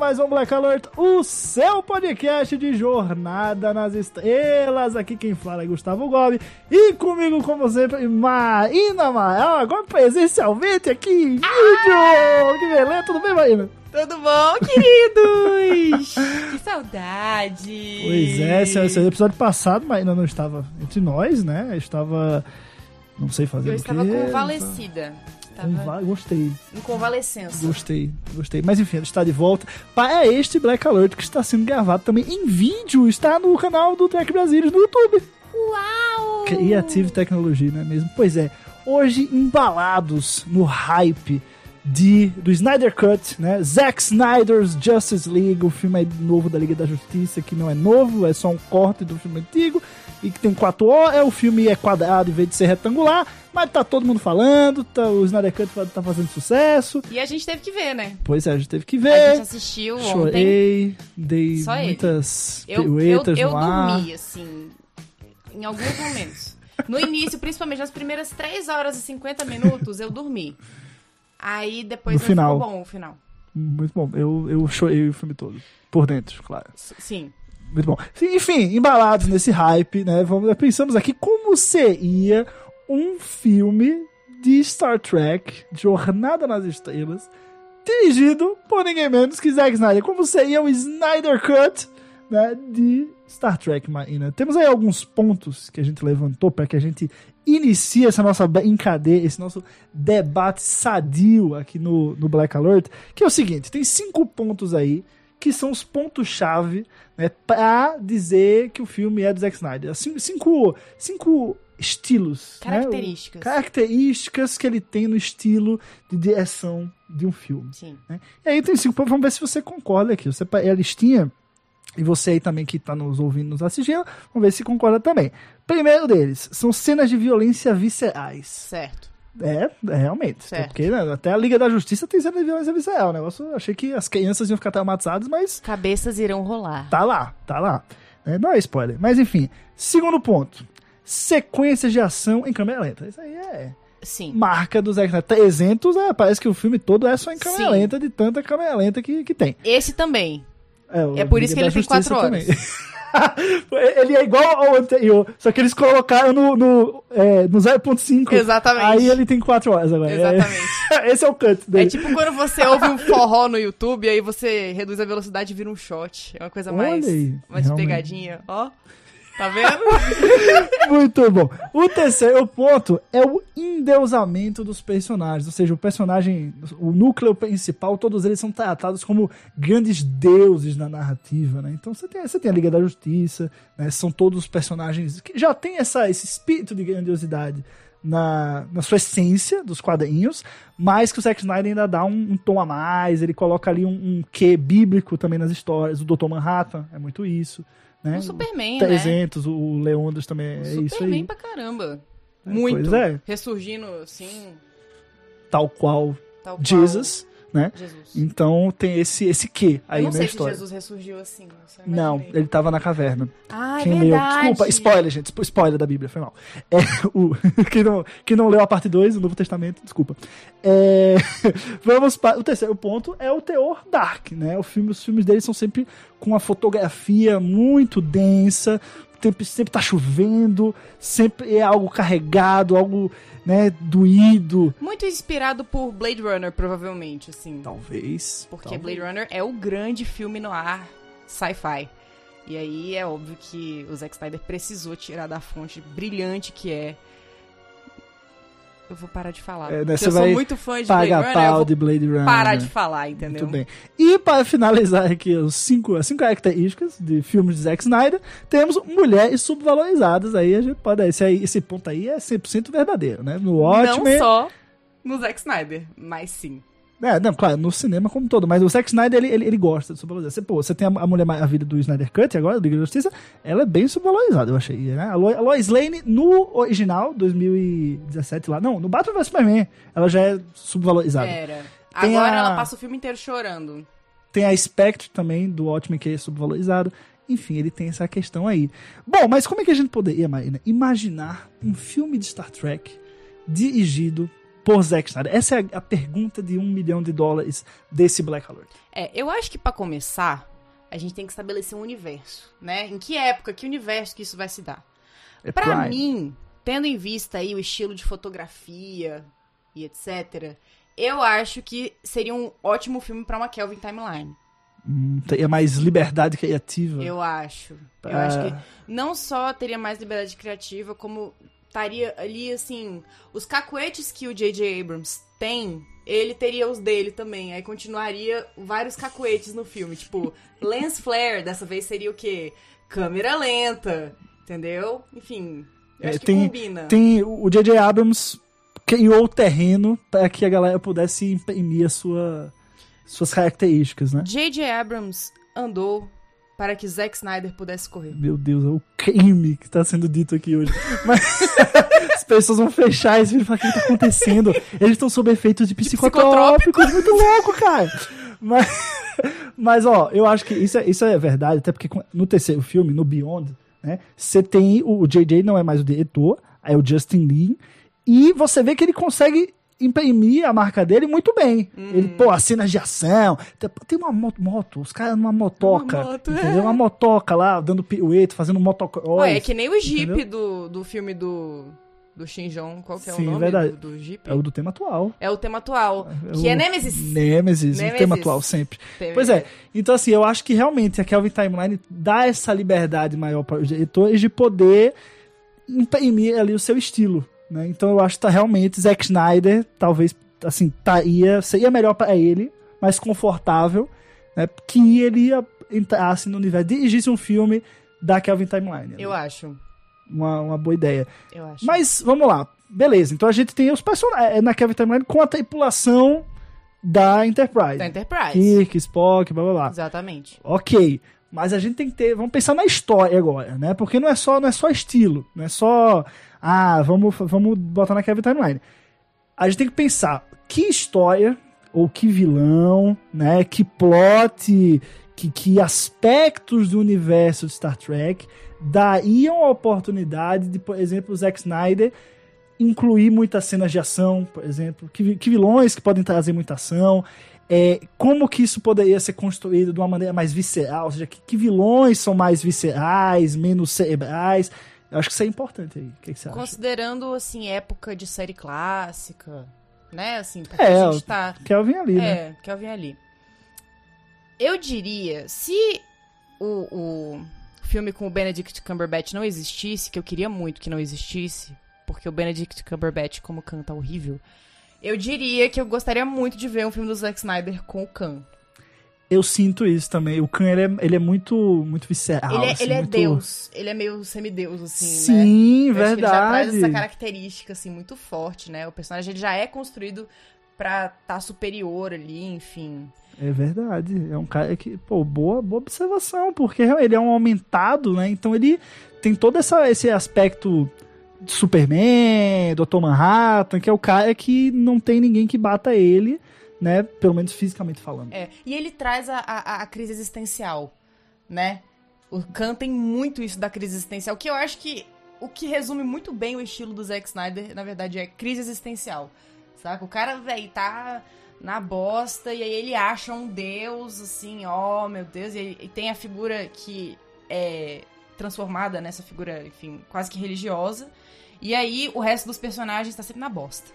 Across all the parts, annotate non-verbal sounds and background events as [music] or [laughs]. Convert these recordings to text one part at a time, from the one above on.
Mais um Black Alert, o seu podcast de jornada nas estrelas. Aqui quem fala é Gustavo Gobi e comigo, como sempre, Marina Mael, agora presencialmente aqui em vídeo! Que beleza, tudo bem, Marina? Tudo bom, queridos? [laughs] que saudade! Pois é, esse, é episódio passado, Marina não estava entre nós, né? Eu estava, não sei fazer Eu o estava quê. convalescida. Estava Conva- Gostei. em convalescença. Gostei, gostei. Mas enfim, está de volta para este Black Alert que está sendo gravado também em vídeo. Está no canal do Trek Brasilis no YouTube. Uau! Creative Technology, não é mesmo? Pois é, hoje embalados no hype de, do Snyder Cut, né? Zack Snyder's Justice League, o filme novo da Liga da Justiça, que não é novo, é só um corte do filme antigo, e que tem 4 horas, é, o filme é quadrado em vez de ser retangular, mas tá todo mundo falando, tá, o Snyder Cut tá fazendo sucesso. E a gente teve que ver, né? Pois é, a gente teve que A ver. gente assistiu ontem. Chorei, dei Só ele. muitas Eu, eu, piruetas eu no ar. dormi, assim, em alguns momentos. No início, principalmente nas primeiras 3 horas e 50 minutos, eu dormi. Aí depois No final. ficou bom o final. Muito bom, eu, eu chorei o filme todo. Por dentro, claro. S- Sim. Muito bom. Enfim, embalados nesse hype, né? Vamos, pensamos aqui como seria um filme de Star Trek, Jornada nas Estrelas, dirigido por ninguém menos que Zack Snyder. Como seria o Snyder Cut né, de Star Trek, Marina? Temos aí alguns pontos que a gente levantou para que a gente inicie essa nossa brincadeira, esse nosso debate sadio aqui no, no Black Alert, que é o seguinte, tem cinco pontos aí que são os pontos-chave né, para dizer que o filme é do Zack Snyder. Cinco, cinco, cinco estilos. né? Características. Características que ele tem no estilo de direção de um filme. Sim. né? E aí tem cinco pontos, vamos ver se você concorda aqui. Você é a listinha, e você aí também que está nos ouvindo, nos assistindo, vamos ver se concorda também. Primeiro deles, são cenas de violência viscerais. Certo. É, é, realmente. Certo. Porque né, até a Liga da Justiça tem cena de violência visceral. Negócio, eu achei que as crianças iam ficar traumatizadas, mas Cabeças irão rolar. Tá lá, tá lá. É, não é spoiler. Mas enfim. Segundo ponto. Sequências de ação em câmera lenta. Isso aí é Sim. marca do Zack Snyder. 300, é, parece que o filme todo é só em câmera Sim. lenta, de tanta câmera lenta que, que tem. Esse também. o É por isso Liga que da ele tem Justiça quatro horas. [laughs] [laughs] ele é igual ao anterior, só que eles colocaram no, no, é, no 0.5. Exatamente. Aí ele tem 4 horas agora. Exatamente. É- [laughs] esse é o cut É dele. tipo quando você ouve um forró no YouTube, aí você reduz a velocidade e vira um shot. É uma coisa mais, Olha aí, mais realmente. pegadinha. Ó, tá vendo? [laughs] Muito bom. O terceiro ponto é o endeusamento dos personagens. Ou seja, o personagem, o núcleo principal, todos eles são tratados como grandes deuses na narrativa, né? Então você tem, você tem a Liga da Justiça, né? São todos personagens que já tem essa, esse espírito de grandiosidade na, na sua essência dos quadrinhos, mas que o Zack Snyder ainda dá um, um tom a mais, ele coloca ali um, um quê bíblico também nas histórias. O Dr. Manhattan é muito isso. Né? O Superman, né? 300, o Leondres também é O isso Superman aí. pra caramba. É, Muito. pois é. Ressurgindo, assim, Tal qual tal qual Jesus, né? Jesus. Então tem esse esse quê aí Eu não na sei história. se Jesus ressurgiu assim. Não, imaginei. ele tava na caverna. Ah, é quem leu, verdade. desculpa, spoiler, gente, spo- spoiler da Bíblia, foi mal. É, o, [laughs] quem, não, quem não leu a parte 2 do Novo Testamento, desculpa. É, [laughs] vamos para o terceiro ponto é o teor dark, né? O filme, os filmes dele são sempre com uma fotografia muito densa, sempre, sempre tá chovendo, sempre é algo carregado, algo, né, doído. Muito inspirado por Blade Runner, provavelmente, assim. Talvez. Porque talvez. Blade Runner é o grande filme no ar sci-fi. E aí é óbvio que o Zack Snyder precisou tirar da fonte brilhante que é eu vou parar de falar. É, né, eu sou muito fã de Blade Runner, eu pau vou de Blade Runner. parar de falar, entendeu? Muito bem. E para finalizar aqui os cinco, as cinco características de filmes de Zack Snyder, temos mulheres subvalorizadas. Aí a gente pode. Esse, aí, esse ponto aí é 100% verdadeiro, né? No Watchmen. Não só no Zack Snyder, mas sim. É, não, claro, no cinema como todo, mas o Zack Snyder, ele, ele, ele gosta de subvalorizar. Você, pô, você tem a, a mulher, a vida do Snyder Cut agora, do Liga da Justiça, ela é bem subvalorizada, eu achei, né? A, Lo, a Lois Lane, no original, 2017 lá, não, no Batman vs Superman, ela já é subvalorizada. Era. Tem Agora a- ela passa o filme inteiro chorando. Tem a Spectre também, do Watchmen, que é subvalorizado. Enfim, ele tem essa questão aí. Bom, mas como é que a gente poderia, Marina, imaginar um filme de Star Trek dirigido por Zack Snyder? Essa é a, pergunta de um milhão de dólares desse Black Alert. É, eu acho que pra começar, a gente tem que estabelecer um universo, né? Em que época, que universo que isso vai se dar? É Pra Prime. mim, tendo em vista aí o estilo de fotografia e etc, eu acho que seria um ótimo filme pra uma Kelvin Timeline. Hum, teria mais liberdade criativa. Eu acho. Eu Ah. acho que não só teria mais liberdade criativa, como estaria ali, assim, os cacuetes que o J.J. Abrams tem, ele teria os dele também. Aí continuaria vários cacuetes no filme. Tipo, lens flare, dessa vez seria o quê? Câmera lenta, entendeu? Enfim, É, tem- combina. Tem o J.J. Abrams criou o terreno para que a galera pudesse imprimir a sua, suas características, né? J.J. Abrams andou para que Zack Snyder pudesse correr. Meu Deus, é o crime que tá sendo dito aqui hoje. Mas [laughs] as pessoas vão fechar esse vídeo e falar: o que tá acontecendo? Eles estão sob efeitos de psicotrópicos, muito louco, cara. Mas, mas, ó, eu acho que isso é, isso é verdade, até porque no terceiro filme, no Beyond, né, você tem o, o JJ não é mais o diretor, é o Justin Lee, e você vê que ele consegue imprimir a marca dele muito bem. Ele, pô, as cenas de ação, tem- uma moto, os caras numa motoca, Uma moto, é. Uma motoca lá, dando pirueta, fazendo motocross. Ué, é que nem o Jeep entendeu? do, do filme do, do Shinjon. Qual que é Sim, o nome verdade. do, do Jeep? É o do tema atual. É o tema atual, É que o é Nemesis. Nemesis, o Nemesis. tema atual sempre. Tem- Pois é, então assim, eu acho que realmente a Kelvin Timeline dá essa liberdade maior para os diretores de poder imprimir ali o seu estilo, né? Então eu acho que tá realmente Zack Snyder, talvez assim, taria, seria melhor para ele, mais confortável, né? Que ele ia entrasse no universo, dirigisse um filme da Kelvin Timeline. Eu acho. Uma, uma boa ideia. Eu acho. Mas vamos lá. Beleza, então a gente tem os personagens na Kelvin Timeline com a tripulação da Enterprise. da Enterprise. Kirk, Spock, blá blá blá. Exatamente. Ok. Mas a gente tem que ter. Vamos pensar na história agora, né? Porque não é só, não é só estilo. Não é só. Ah, vamos, vamos botar na Kelvin Timeline. A gente tem que pensar que história, ou que vilão, né? Que plot, que, que aspectos do universo de Star Trek dariam a oportunidade de, por exemplo, o Zack Snyder incluir muitas cenas de ação, por exemplo. Que, que vilões que podem trazer muita ação. É, como que isso poderia ser construído de uma maneira mais visceral, ou seja, que, que vilões são mais viscerais, menos cerebrais. Eu acho que isso é importante aí. O que, que você acha? Considerando, assim, época de série clássica, né? Assim, porque É, a gente tá... Kelvin ali, né? É, eu vim ali. Eu diria, se o, o filme com o Benedict Cumberbatch não existisse, que eu queria muito que não existisse, porque o Benedict Cumberbatch, como canta horrível, eu diria que eu gostaria muito de ver um filme do Zack Snyder com o Khan. Eu sinto isso também. O Khan, ele é, ele é muito, muito visceral. ele é, assim, ele é muito- Deus, ele é meio semideus, assim, né? Sim, acho que ele já traz verdade. essa característica, assim, muito forte, né? O personagem ele já é construído pra estar superior ali, enfim. É verdade. É um cara que, pô, boa, boa observação, porque ele é um aumentado, né? Então ele tem todo essa, esse aspecto de Superman, Dr. Manhattan, que é o cara que não tem ninguém que bata ele, né? Pelo menos fisicamente falando. É, e ele traz a, a, a crise existencial, né? O Khan tem muito isso da crise existencial, que eu acho que o que resume muito bem o estilo do Zack Snyder, na verdade, é crise existencial. Saca? O cara, velho, tá na bosta e aí ele acha um deus, assim, ó, meu Deus, e, e tem a figura que é transformada nessa figura, enfim, quase que religiosa. E aí, o resto dos personagens tá sempre na bosta.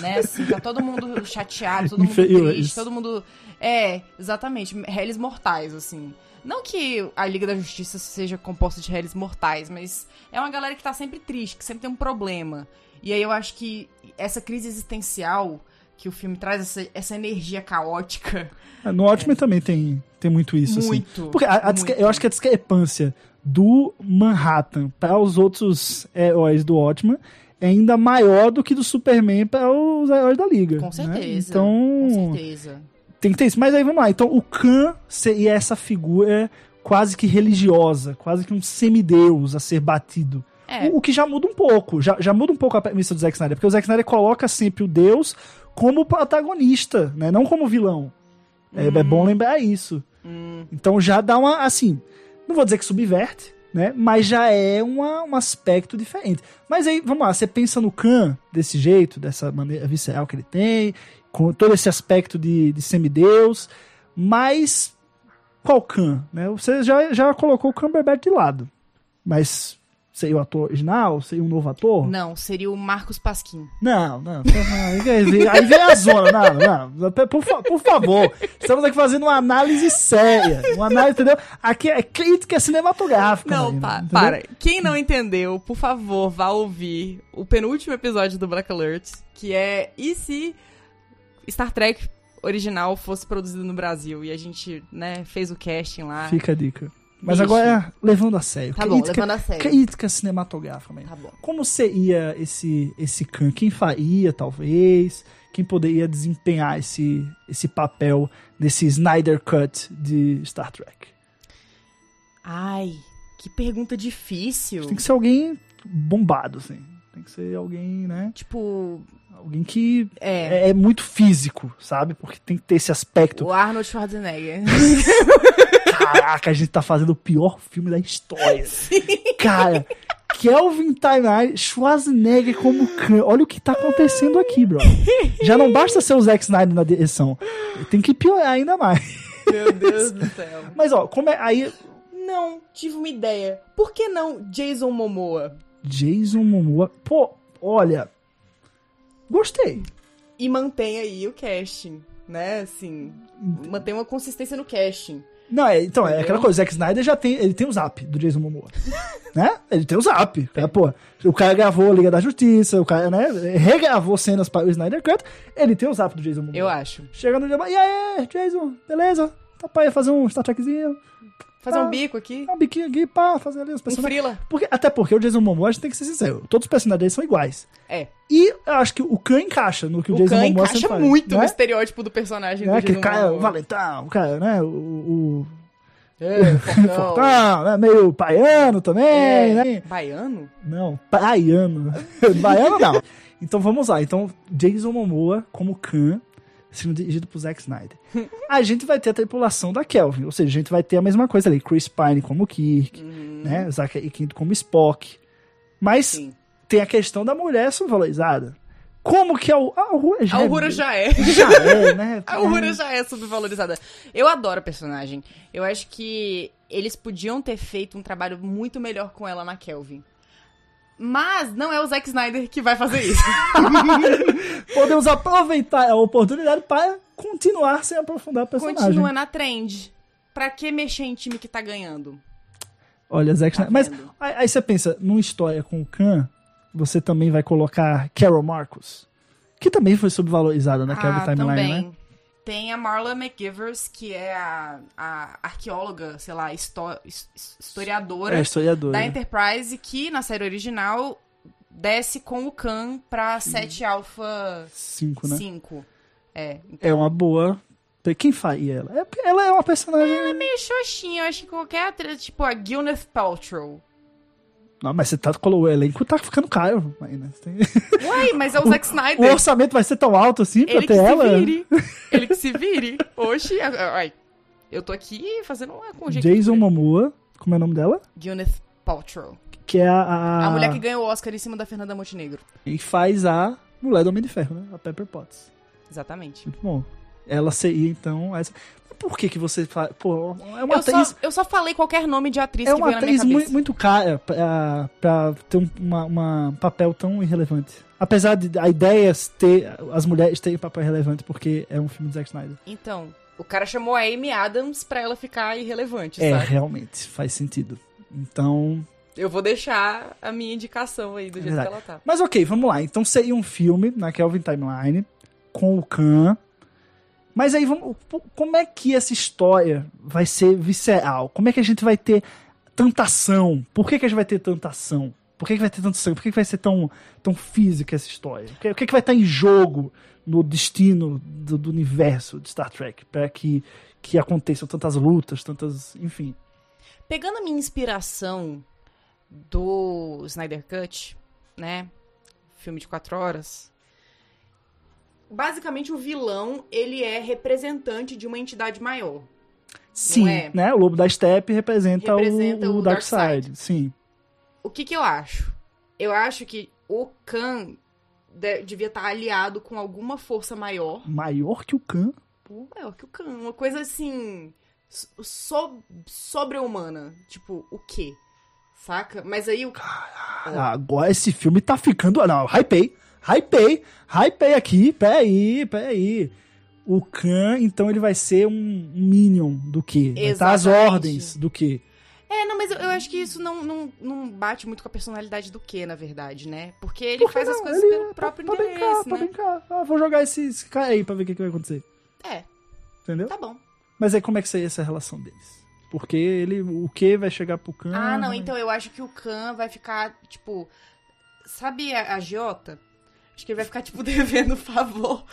Né, assim, tá todo mundo chateado, todo mundo triste, todo mundo. É, exatamente, réis mortais, assim. Não que a Liga da Justiça seja composta de réis mortais, mas é uma galera que tá sempre triste, que sempre tem um problema. E aí eu acho que essa crise existencial que o filme traz, essa, essa energia caótica. No Watchmen também tem, tem muito isso, assim. Muito, Porque a- a muito. eu acho que a discrepância do Manhattan para os outros heróis do Watchmen é ainda maior do que do Superman para os heróis da Liga. Com né? certeza. Então, Com certeza. tem que ter isso. Mas aí vamos lá. Então, o Khan seria essa figura quase que religiosa, quase que um semideus a ser batido. É. O, o que já muda um pouco. Já, já muda um pouco a premissa do Zack Snyder. Porque o Zack Snyder coloca sempre o deus como protagonista, né? Não como vilão. É, é bom lembrar isso. Então já dá uma, assim, não vou dizer que subverte, né? Mas já é uma, um aspecto diferente. Mas aí, vamos lá, você pensa no Khan desse jeito, dessa maneira visceral que ele tem, com todo esse aspecto de, de semideus, mas qual Khan, né? Você já, já colocou o Cumberbatch de lado, mas seria o ator original? Seria um novo ator? Não, seria o Marcos Pasquim. Não, não. Aí vem, aí vem a zona. Não, não. Por, fa- por favor. Estamos aqui fazendo uma análise séria. Uma análise, entendeu? Aqui é crítica cinematográfica. Não, Marina, pa- para. Quem não entendeu, por favor, vá ouvir o penúltimo episódio do Black Alert, que é e se Star Trek original fosse produzido no Brasil e a gente, né, fez o casting lá. Fica a dica. Mas Bicho. agora, levando a sério. Tá bom, levando a sério. Crítica cinematográfica, Marina. Tá bom. Como seria esse, esse Khan? Quem faria, talvez? Quem poderia desempenhar esse, esse papel nesse Snyder Cut de Star Trek? Ai, que pergunta difícil. Tem que ser alguém bombado, assim. Tem que ser alguém, né? Tipo, Alguém que é, é, é muito físico, sabe? Porque tem que ter esse aspecto. o Arnold Schwarzenegger. Caraca, a gente tá fazendo o pior filme da história. Cara, Kelvin Timeline, Schwarzenegger como Khan. Olha o que tá acontecendo aqui, bro. Já não basta ser o Zack Snyder na direção. Tem que piorar ainda mais. Meu Deus do céu. Mas, ó, como é. Aí. Não, tive uma ideia. Por que não Jason Momoa? Jason Momoa. Pô, olha. Gostei. E mantém aí o casting, né? Assim, mantém uma consistência no casting. Não, é, então, é Entendeu? aquela coisa, o Zack Snyder já tem, ele tem o zap do Jason Momoa. [laughs] né? Ele tem o zap. É, pô, o cara gravou a Liga da Justiça, o cara, né, regravou cenas para o Snyder Cut, ele tem o zap do Jason Momoa. Eu acho. Chega no dia, e aí, Jason, beleza? Tá pra ir fazer um Star Trekzinho, Fazer Tá. um bico aqui. um biquinho aqui, pá, fazer ali os Um personagens. frila. Porque, até porque o Jason Momoa, a gente tem que ser sincero, todos os personagens dele são iguais. É. E eu acho que o Khan encaixa no que o, O Jason Khan Momoa encaixa sempre muito né? no estereótipo do personagem Né? do Aquele Jason cara, o Momoa. valentão, o cara, né, o- o É, [laughs] fortão. Fortão, né? Meio baiano também, É, né? Baiano? Não, baiano. [laughs] baiano não. Então vamos lá. Então, Jason Momoa como Khan, sendo dirigido por Zack Snyder. A gente vai ter a tripulação da Kelvin, ou seja, a gente vai ter a mesma coisa ali. Chris Pine como Kirk, né? Zachary Quinto como Spock. Mas Uhum. Sim. tem a questão da mulher subvalorizada. Como que a, a Uhura já A é- já é. [laughs] já é, né? [laughs] A Uhura já é subvalorizada. Eu adoro a personagem. Eu acho que eles podiam ter feito um trabalho muito melhor com ela na Kelvin. Mas não é o Zack Snyder que vai fazer isso. [laughs] Podemos aproveitar a oportunidade para continuar sem aprofundar a personagem. Continua na trend. Pra que mexer em time que tá ganhando? Olha, Zack Tá Snyder. Mas aí, aí você pensa, numa história com o Khan, você também vai colocar Carol Marcos, que também foi subvalorizada na Kelvin ah, Timeline, também. né? Tem a Marla McGivers, que é a, a arqueóloga, sei lá, historiadora É, historiadora. da Enterprise, que na série original desce com o Khan pra 7 Alpha Cinco, né? 5. É, então, É uma boa. Quem faria ela? É ela é uma personagem. é meio xoxinha. Eu acho que qualquer atriz, tipo a Gwyneth Paltrow. Não, mas você tá colocou o elenco, tá ficando caro. Ainda. Você tem- [laughs] Uai, mas é o Zack O Snyder. orçamento vai ser tão alto assim pra Ele que ter se ela? vire. [laughs] Ele que se vire. Oxi, ai, eu tô aqui fazendo uma conjectura. Jason Momoa, como é o nome dela? Gwyneth Paltrow. Que é a. A, A mulher que ganhou o Oscar em cima da Fernanda Montenegro. E faz a mulher do Homem de Ferro, né? A Pepper Potts. Exatamente. Muito bom. Ela seria então essa. Por que que você fala, pô, é uma Eu atriz, só, eu só falei qualquer nome de atriz é que uma veio na minha atriz cabeça. muito, muito cara pra, pra ter um uma, uma papel tão irrelevante. Apesar de a ideia ter as mulheres terem papel relevante porque é um filme de Zack Snyder. Então, o cara chamou a Amy Adams pra ela ficar irrelevante, É, sabe? realmente, faz sentido. Então, Eu vou deixar a minha indicação aí do jeito Verdade. que ela tá. Mas ok, vamos lá. Então seria um filme na Kelvin Timeline com o Khan. Mas aí vamos. Como é que essa história vai ser visceral? Como é que a gente vai ter tanta ação? Por que, que a gente vai ter tanta ação? Por que, que vai ter tanto sangue? Por que, que vai ser tão, tão física essa história? O que, o que, que vai estar em jogo no destino do, do universo de Star Trek? Para que, que aconteçam tantas lutas, tantas. Enfim. Pegando a minha inspiração do Snyder Cut, né? Filme de quatro horas. Basicamente, o vilão, ele é representante de uma entidade maior. Sim, é? né? O Lobo da Steppe representa, Representa o, o o Darkseid. Darkseid. Sim. O que que eu acho? Eu acho que o Khan de- devia estar aliado com alguma força maior. Maior que o Khan. Pô, maior que o Khan. Uma coisa assim. So, sobre-humana. Tipo, o quê? Saca? Mas aí o. Agora esse filme tá ficando. Não, hypei. Hypei. Hypei aqui. Peraí, peraí. O Khan, então, ele vai ser um Minion do? Vai estar às Exatamente. ordens do quê? É, não, mas eu, eu acho que isso não, não, não bate muito com a personalidade do que, na verdade, né? Porque ele que faz as não? coisas Ele- pelo próprio pra, pra brincar, interesse, pra né? brincar. Ah, vou jogar esse, esse cara aí pra ver o que, que vai acontecer. É, Entendeu? tá bom. Mas aí como é que seria essa relação deles? Porque ele, o que vai chegar pro Khan? Ah, não, então eu acho que o Khan vai ficar, tipo. Sabe a, a Giota? Acho que ele vai ficar, tipo, [laughs] devendo favor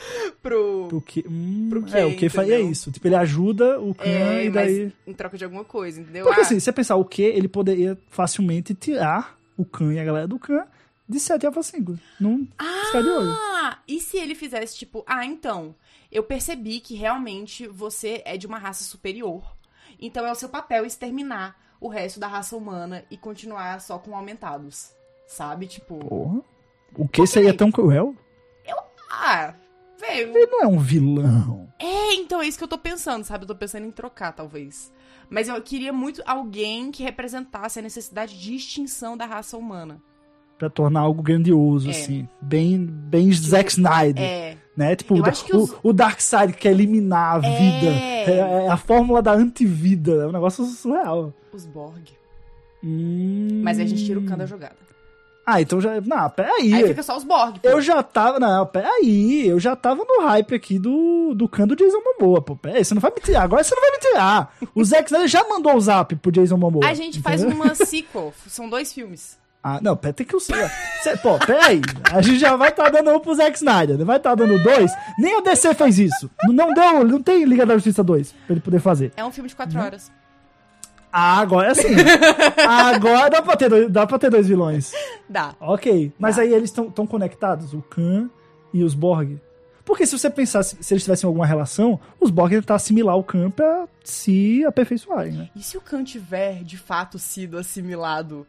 pro. Pro que, hum, Pro quê, é, o que faria entendeu? isso. Tipo, ele ajuda o Khan É, e daí... em troca de alguma coisa, entendeu? Porque Ah, assim, se você pensar o que, ele poderia facilmente tirar o Khan e a galera do Khan de 7 Alpha 5. Num piscar de olho. Ah, e se ele fizesse tipo, ah, então, eu percebi que realmente você é de uma raça superior. Então é o seu papel exterminar o resto da raça humana e continuar só com aumentados. Sabe? Tipo, Porra. O que seria tão cruel? ah, velho. Ele não é um vilão. É, então é isso que eu tô pensando, sabe? Eu tô pensando em trocar, talvez. Mas eu queria muito alguém que representasse a necessidade de extinção da raça humana. Pra tornar algo grandioso, É. assim. Bem, bem Zack Snyder. É, Né? Tipo, Eu o, os- o, o Darkseid quer eliminar a É. vida. É, é a fórmula da antivida. É um negócio surreal. os Borg. Hum. Mas aí a gente tira o Khan da jogada. Ah, então já. Não, peraí. Aí fica só os Borg. pô. Eu já tava. Não, peraí. Eu já tava no hype aqui do, do Khan do Jason Momoa, pô. Peraí, você não vai me tirar. Agora você não vai me tirar. O Zack Snyder já mandou o zap pro Jason Momoa. A gente faz entendeu? uma sequel. São dois filmes. Ah, não, pera, tem que usar. Cê, pô, peraí. A gente já vai estar dando um pro Zack Snyder. Não vai estar dando dois. Nem o DC fez isso. Não deu, não tem Liga da Justiça 2 pra ele poder fazer. É um filme de quatro Uhum. horas. Ah, agora sim. [laughs] Agora dá pra ter dois, dá pra ter dois vilões. Dá. Ok. Mas Dá. aí eles estão conectados, o Khan e os Borg. Porque se você pensar, se, eles tivessem alguma relação, os Borg tentar assimilar o Khan pra se aperfeiçoarem, né? E se o Khan tiver, de fato, sido assimilado?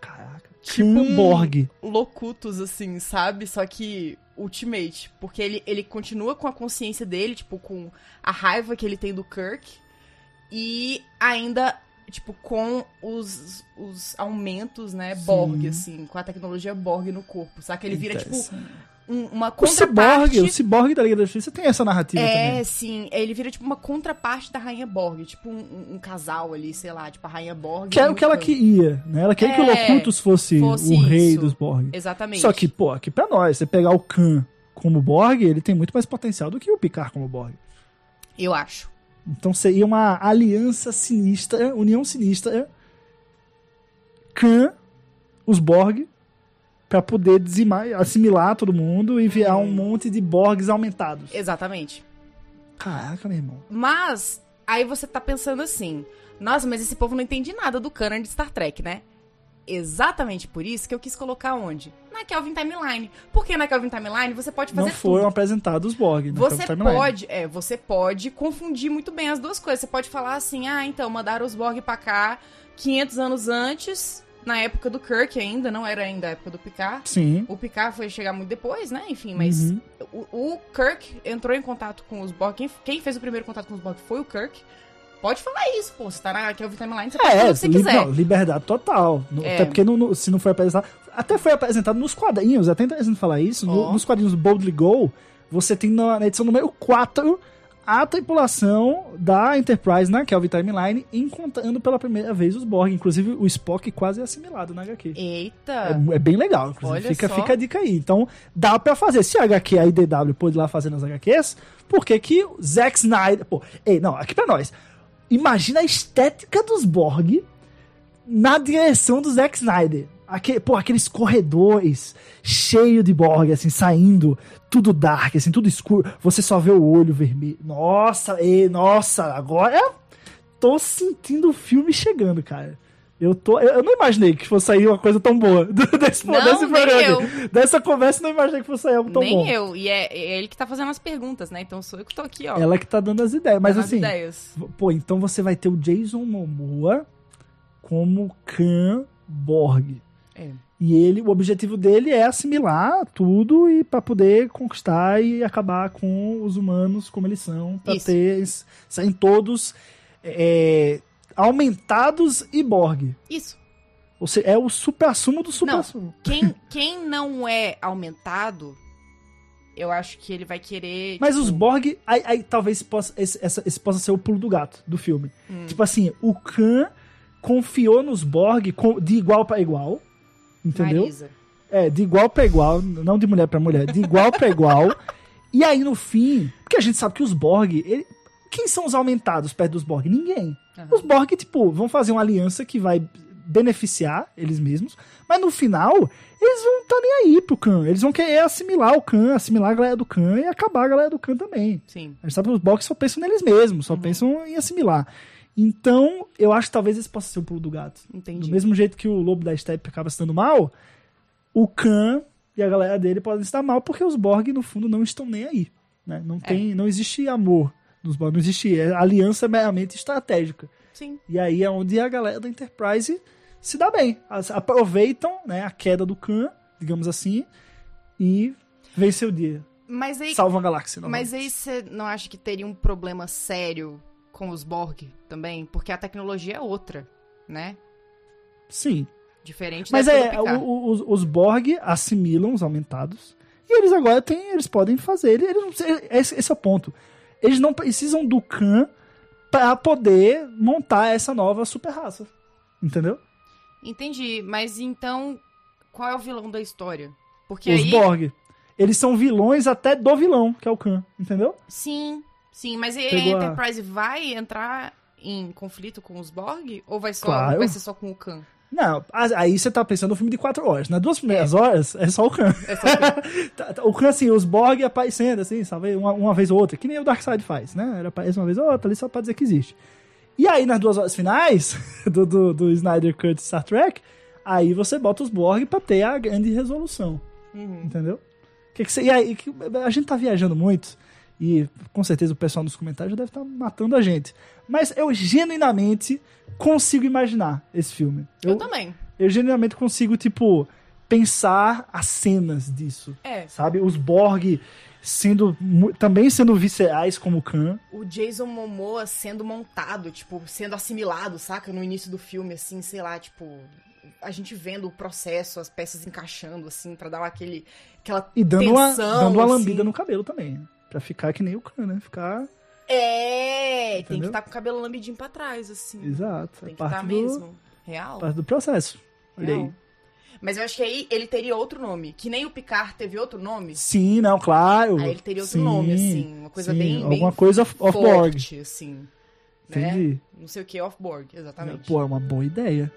Caraca. Tipo Khan um- Borg. Locutus, assim, sabe? Só que Ultimate. Porque ele, ele continua com a consciência dele, tipo, com a raiva que ele tem do Kirk. E ainda, tipo, com os, os aumentos, né, Borg, Sim. assim, com a tecnologia Borg no corpo. Sabe? Que ele vira, tipo, um- uma O Cyborg, contraparte... o Cyborg da Liga da Justiça tem essa narrativa É, também. sim. Ele vira tipo uma contraparte da Rainha Borg. Tipo um, um- casal ali, sei lá, tipo a Rainha Borg. Que era o que ela queria, né? Ela queria que o É, Locutus fosse, fosse o rei isso. dos Borg. Exatamente. Só que, pô, aqui pra nós, você pegar o Khan como Borg, ele tem muito mais potencial do que o Picard como Borg. Eu acho. Então seria uma aliança sinistra, união sinistra, Khan, os Borg, pra poder dizimar, assimilar todo mundo e enviar um monte de Borgs aumentados. Exatamente. Caraca, meu irmão. Mas, aí você tá pensando assim: nossa, mas esse povo não entende nada do canon de Star Trek, né? Exatamente por isso que eu quis colocar onde? Na Kelvin Timeline. Porque na Kelvin Timeline você pode fazer Não foram tudo. apresentados os Borg. na Você timeline. pode, é, você pode confundir muito bem as duas coisas. Você pode falar assim, ah, então, mandaram os Borg pra cá 500 anos antes na época do Kirk ainda, não era ainda a época do Picard. Sim. O Picard foi chegar muito depois, né? Enfim, mas Uhum. o, o Kirk entrou em contato com os Borg. Quem, quem fez o primeiro contato com os Borg foi o Kirk. Pode falar isso, pô. Você tá na Kelvin Timeline, você pode falar É, o que você li- quiser. não, liberdade total. No- É. Até porque não- se não foi apresentado. Até foi apresentado nos quadrinhos, é até interessante falar isso. no- Ó. nos quadrinhos Boldly Go, você tem na, na edição número 4 a tripulação da Enterprise na Kelvin Timeline encontrando pela primeira vez os Borg. Inclusive, o Spock quase é assimilado na HQ. Eita! É, é bem legal, inclusive. Olha Fica, só. fica a dica aí. Então, dá pra fazer. Se a HQ, a IDW, pôde lá fazer nas HQs, por que que Zack Snyder... Pô, ei, não, aqui pra nós. Imagina a estética dos Borg na direção do Zack Snyder. Aque, pô, aqueles corredores cheio de Borg, assim, saindo, tudo dark, assim, tudo escuro. Você só vê o olho vermelho. Nossa, ei, nossa, agora tô sentindo o filme chegando, cara. Eu, tô, eu, não imaginei que fosse sair uma coisa tão boa [laughs] desse, Não, desse nem programa. Dessa conversa, eu não imaginei que fosse sair algo tão Nem bom. eu. E é, é ele que tá fazendo as perguntas, né? Então sou eu que tô aqui, ó. Ela que tá dando as ideias. Mas dando as assim, ideias. pô, então você vai ter o Jason Momoa como Khan Borg. É. E ele, o objetivo dele é assimilar tudo e para poder conquistar e acabar com os humanos como eles são, pra Isso. ter serem todos é, aumentados e Borg. Isso. Ou seja, é o supra-sumo do supra-sumo. Quem, [laughs] quem não é aumentado, eu acho que ele vai querer. Mas tipo, os Borg, aí, aí talvez possa, esse, essa- esse possa ser o pulo do gato do filme. Hum. Tipo assim, o Khan confiou nos Borg de igual para igual. Entendeu? Marisa. É, de igual pra igual, não de mulher pra mulher, de igual pra igual. [laughs] E aí no fim, porque a gente sabe que os Borg, ele- quem são os aumentados perto dos Borg? Ninguém. Aham. Os Borg, tipo, vão fazer uma aliança que vai beneficiar eles mesmos, mas no final, eles vão estar nem aí pro Khan. Eles vão querer assimilar o Khan, assimilar a galera do Khan e acabar a galera do Khan também. Sim. A gente sabe que os Borg só pensam neles mesmos, só pensam em assimilar. Então, eu acho que talvez esse possa ser o pulo do gato. Entendi. Do mesmo jeito que o lobo da steppe acaba se dando mal, o Khan e a galera dele podem estar mal porque os Borg, no fundo, não estão nem aí. Né? Não, tem, não existe amor nos Borg, não existe. é- aliança meramente estratégica. Sim. E aí é onde a galera da Enterprise se dá bem. As- aproveitam né, a queda do Khan, digamos assim, e vencem o dia. Mas aí, Salvam a galáxia. mas aí você não acha que teria um problema sério com os Borg também? Porque a tecnologia é outra, né? Sim. Diferente Mas é, o- o- os, os Borg assimilam os aumentados. E eles agora têm, eles podem fazer. Eles precisam- esse, esse é o ponto. Eles não precisam do Khan pra poder montar essa nova super raça. Entendeu? Entendi, mas então qual é o vilão da história? Porque Os aí Borg. Eles são vilões até do vilão, que é o Khan. Entendeu? sim, sim, mas Pegou a a- Enterprise vai entrar em conflito com os Borg ou vai só Claro. vai ser só com o Khan? Não, aí você tá pensando no filme de quatro horas. Nas duas primeiras horas é só o Khan. É só o Khan. [laughs] Tá, tá, o Khan, assim, os Borg aparecendo, assim, sabe? Uma, uma vez ou outra, que nem o Darkseid faz, né? Ele aparece uma vez ou outra ali só pra dizer que existe. E aí, nas duas horas finais [laughs] do, do, do Snyder Cut Star Trek, aí você bota os Borg pra ter a grande resolução. Uhum. Entendeu? Que que você- e aí, que- a gente tá viajando muito, e com certeza o pessoal nos comentários já deve estar matando a gente. Mas eu genuinamente consigo imaginar esse filme. Eu também. eu genuinamente consigo, tipo, pensar as cenas disso. É. Sabe? Os Borg sendo também sendo viscerais como o Khan. O Jason Momoa sendo montado, tipo, sendo assimilado, saca? No início do filme, assim, sei lá, tipo. A gente vendo o processo, as peças encaixando, assim, pra dar aquele. aquela E dando uma, tensão, dando uma assim. lambida no cabelo também. Né? Pra ficar que nem o Khan, né? Ficar. É, tem que Entendeu? estar com o cabelo lambidinho pra trás, assim. Exato. Tem é que estar do, mesmo. Real. parte do processo. Olha Real. aí. Mas eu acho que aí ele teria outro nome. Que nem o Picard teve outro nome. Sim, não, claro. Aí ele teria outro Sim, nome, assim. Uma coisa sim, bem, bem Alguma coisa off- off-board. assim. Né? Entendi. Não sei o que, off-board, exatamente. Pô, é uma boa ideia.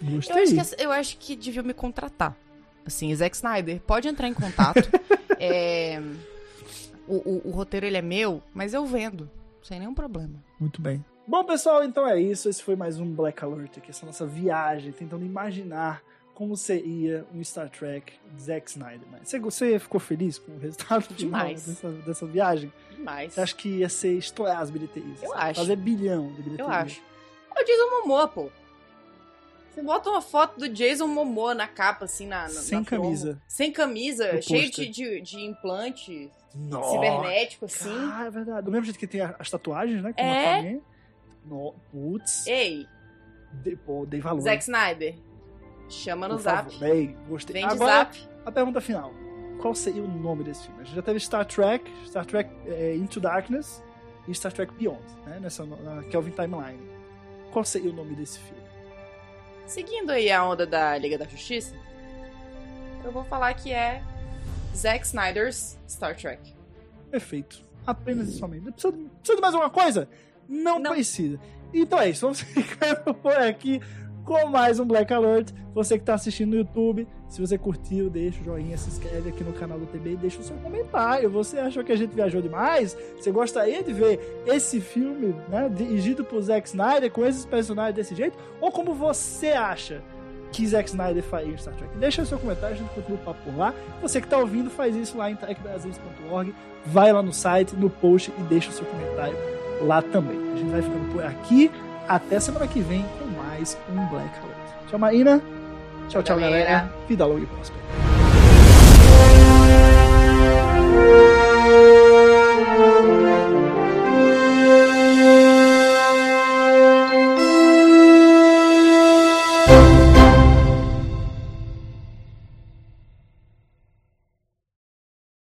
Gostei. Eu acho, que, eu acho que deviam me contratar. Assim, Zack Snyder, pode entrar em contato. [laughs] É, o, o- o roteiro ele é meu, mas eu vendo. Sem nenhum problema. Muito bem. Bom, pessoal, então é isso. Esse foi mais um Black Alert aqui, essa nossa viagem, tentando imaginar como seria um Star Trek de Zack Snyder. Mas você, você ficou feliz com o resultado Demais. dessa, dessa viagem? Demais. Você acha que ia ser estourar as bilheterias? Eu sabe? acho. Fazer bilhão de bilheterias. Eu acho. O Jason Momoa, pô. Você bota uma foto do Jason Momoa na capa, assim, na, na Sem na camisa. Sem camisa, No cheio de, de, de implante Nossa. cibernético, assim. Ah, é verdade. Do mesmo jeito que tem as tatuagens, né? Como É. Aquaman. No, putz. Ei, De, pô, dei valor. Zack Snyder, chama no Por zap. favor. Dei, gostei. Vem de Agora, zap. a pergunta final. Qual seria o nome desse filme? A gente já teve Star Trek, Star Trek eh, Into Darkness e Star Trek Beyond, né? Nessa, na Kelvin Timeline. Qual seria o nome desse filme? Seguindo aí a onda da Liga da Justiça, eu vou falar que é Zack Snyder's Star Trek. Perfeito. Apenas e somente. Precisa, precisa de mais alguma coisa? Não, Não. precisa. Então é isso. Vamos [laughs] ficando por aqui com mais um Black Alert. Você que está assistindo no YouTube, se você curtiu, deixa o joinha, se inscreve aqui no canal do TB e deixa o seu comentário. Você achou que a gente viajou demais? Você gostaria de ver esse filme né, dirigido por Zack Snyder com esses personagens desse jeito? Ou como você acha? que Zack Snyder faria em Star Trek. Deixa o seu comentário, a gente continua o papo por lá. Você que está ouvindo, faz isso lá em trekbrasilis.org. Vai lá no site, no post e deixa o seu comentário lá também. A gente vai ficando por aqui. Até semana que vem com mais um Black Alert. Tchau, Marina. Tchau, tchau, Galera. galera. Vida longa e próspera.